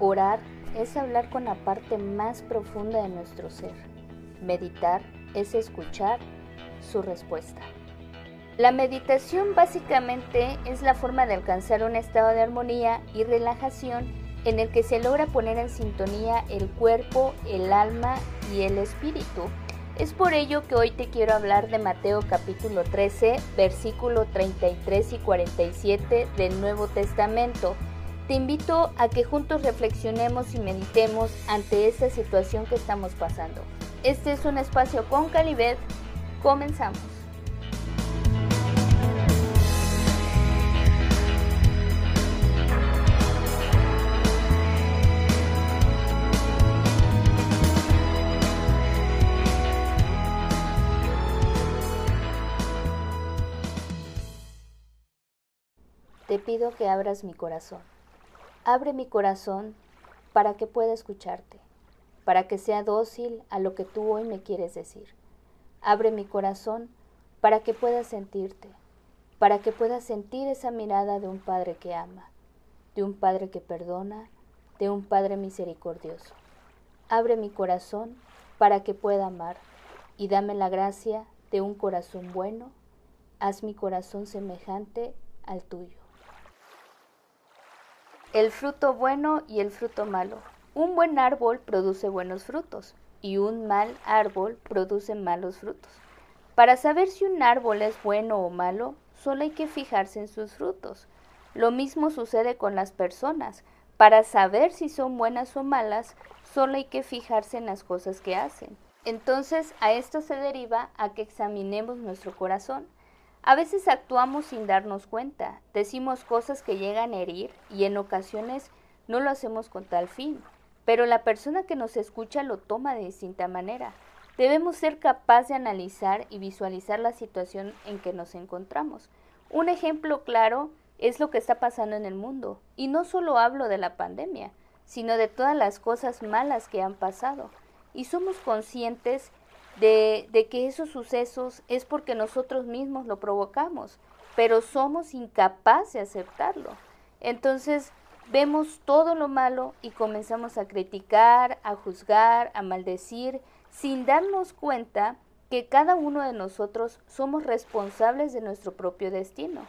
Orar es hablar con la parte más profunda de nuestro ser. Meditar es escuchar su respuesta. La meditación básicamente es la forma de alcanzar un estado de armonía y relajación en el que se logra poner en sintonía el cuerpo, el alma y el espíritu. Es por ello que hoy te quiero hablar de Mateo capítulo 13, versículo 33 y 47 del Nuevo Testamento. Te invito a que juntos reflexionemos y meditemos ante esta situación que estamos pasando. Este es un espacio con Calibet. Comenzamos. Te pido que abras mi corazón. Abre mi corazón para que pueda escucharte, para que sea dócil a lo que tú hoy me quieres decir. Abre mi corazón para que pueda sentirte, para que pueda sentir esa mirada de un Padre que ama, de un Padre que perdona, de un Padre misericordioso. Abre mi corazón para que pueda amar y dame la gracia de un corazón bueno. Haz mi corazón semejante al tuyo el fruto bueno y el fruto malo. Un buen árbol produce buenos frutos y un mal árbol produce malos frutos. Para saber si un árbol es bueno o malo, solo hay que fijarse en sus frutos. Lo mismo sucede con las personas. Para saber si son buenas o malas, solo hay que fijarse en las cosas que hacen. Entonces, a esto se deriva a que examinemos nuestro corazón a veces actuamos sin darnos cuenta, decimos cosas que llegan a herir y en ocasiones no lo hacemos con tal fin, pero la persona que nos escucha lo toma de distinta manera. Debemos ser capaces de analizar y visualizar la situación en que nos encontramos. Un ejemplo claro es lo que está pasando en el mundo, y no solo hablo de la pandemia, sino de todas las cosas malas que han pasado. Y somos conscientes de, que esos sucesos es porque nosotros mismos lo provocamos, pero somos incapaces de aceptarlo. Entonces vemos todo lo malo y comenzamos a criticar, a juzgar, a maldecir, sin darnos cuenta que cada uno de nosotros somos responsables de nuestro propio destino.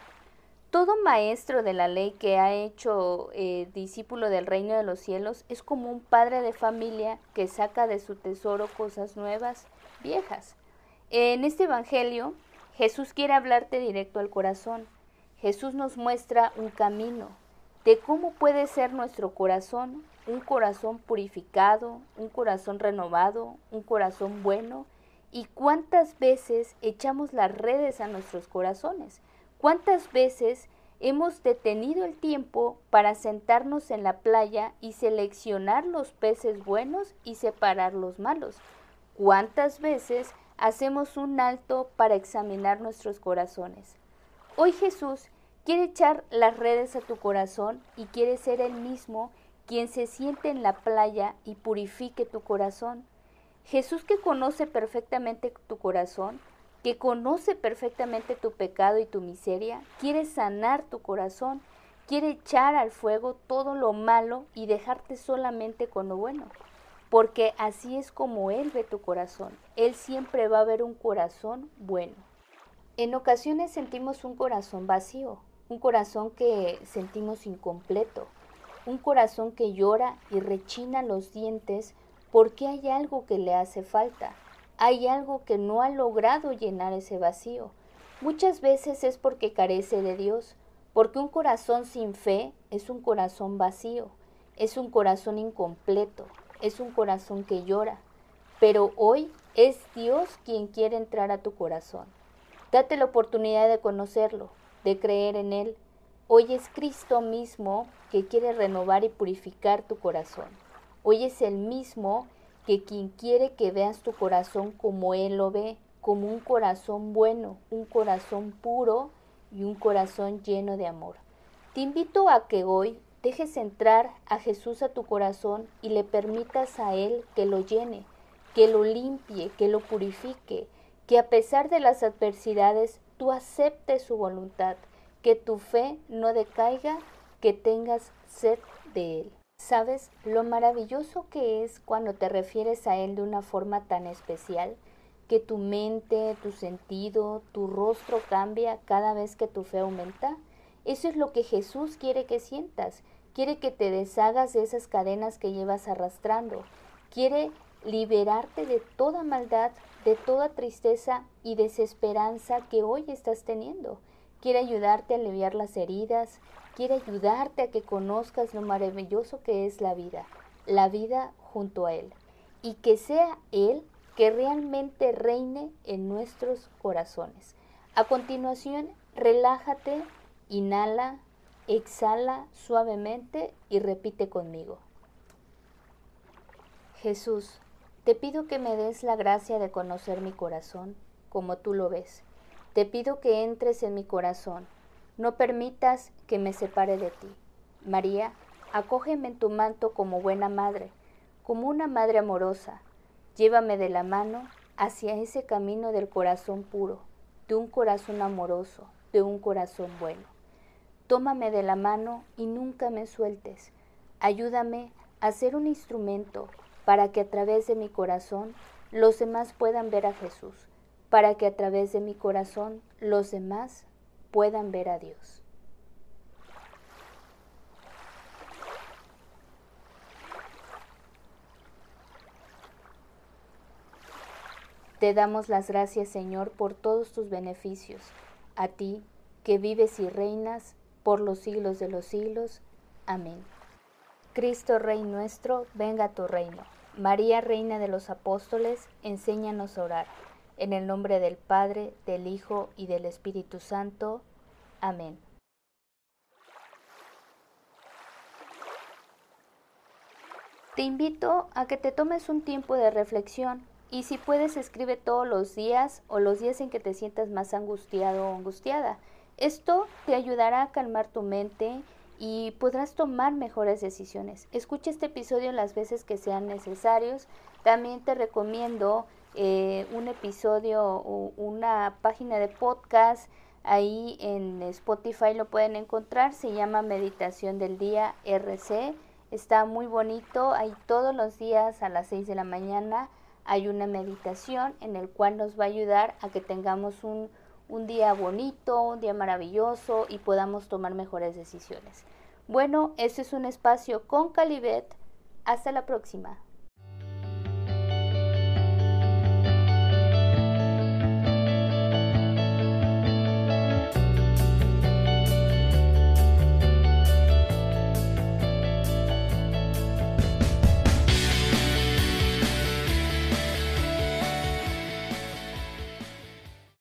Todo maestro de la ley que ha hecho eh, discípulo del reino de los cielos es como un padre de familia que saca de su tesoro cosas nuevas viejas. En este Evangelio, Jesús quiere hablarte directo al corazón. Jesús nos muestra un camino de cómo puede ser nuestro corazón, un corazón purificado, un corazón renovado, un corazón bueno, y cuántas veces echamos las redes a nuestros corazones, cuántas veces hemos detenido el tiempo para sentarnos en la playa y seleccionar los peces buenos y separar los malos. ¿Cuántas veces hacemos un alto para examinar nuestros corazones? Hoy Jesús quiere echar las redes a tu corazón y quiere ser el mismo quien se siente en la playa y purifique tu corazón. Jesús que conoce perfectamente tu corazón, que conoce perfectamente tu pecado y tu miseria, quiere sanar tu corazón, quiere echar al fuego todo lo malo y dejarte solamente con lo bueno porque así es como Él ve tu corazón. Él siempre va a ver un corazón bueno. En ocasiones sentimos un corazón vacío, un corazón que sentimos incompleto, un corazón que llora y rechina los dientes porque hay algo que le hace falta, hay algo que no ha logrado llenar ese vacío. Muchas veces es porque carece de Dios, porque un corazón sin fe es un corazón vacío, es un corazón incompleto, es un corazón que llora, pero hoy es Dios quien quiere entrar a tu corazón. Date la oportunidad de conocerlo, de creer en Él. Hoy es Cristo mismo que quiere renovar y purificar tu corazón. Hoy es el mismo que quien quiere que veas tu corazón como Él lo ve, como un corazón bueno, un corazón puro y un corazón lleno de amor. Te invito a que hoy dejes entrar a Jesús a tu corazón y le permitas a Él que lo llene, que lo limpie, que lo purifique, que a pesar de las adversidades tú aceptes su voluntad, que tu fe no decaiga, que tengas sed de Él. ¿Sabes lo maravilloso que es cuando te refieres a Él de una forma tan especial? Que tu mente, tu sentido, tu rostro cambia cada vez que tu fe aumenta. Eso es lo que Jesús quiere que sientas. Quiere que te deshagas de esas cadenas que llevas arrastrando. Quiere liberarte de toda maldad, de toda tristeza y desesperanza que hoy estás teniendo. Quiere ayudarte a aliviar las heridas, quiere ayudarte a que conozcas lo maravilloso que es la vida, la vida junto a Él, y que sea Él que realmente reine en nuestros corazones. A continuación, relájate, inhala, exhala suavemente y repite conmigo. Jesús, te pido que me des la gracia de conocer mi corazón como tú lo ves. Te pido que entres en mi corazón. No permitas que me separe de ti. María, acógeme en tu manto como buena madre, como una madre amorosa. Llévame de la mano hacia ese camino del corazón puro, de un corazón amoroso, de un corazón bueno. Tómame de la mano y nunca me sueltes. Ayúdame a ser un instrumento para que a través de mi corazón los demás puedan ver a Jesús, para que a través de mi corazón los demás puedan ver a Dios. Te damos las gracias, Señor, por todos tus beneficios, a ti que vives y reinas por los siglos de los siglos. Amén. Cristo Rey nuestro, venga a tu reino. María, Reina de los Apóstoles, enséñanos a orar. En el nombre del Padre, del Hijo y del Espíritu Santo. Amén. Te invito a que te tomes un tiempo de reflexión y si puedes escribe todos los días o los días en que te sientas más angustiado o angustiada. Esto te ayudará a calmar tu mente y podrás tomar mejores decisiones. Escucha este episodio las veces que sean necesarios. También te recomiendo eh, un episodio o una página de podcast. Ahí en Spotify lo pueden encontrar. Se llama Meditación del Día RC. Está muy bonito. Ahí todos los días a las 6 de la mañana hay una meditación en el cual nos va a ayudar a que tengamos un un día bonito, un día maravilloso y podamos tomar mejores decisiones. Bueno, este es un espacio con Calibet. Hasta la próxima.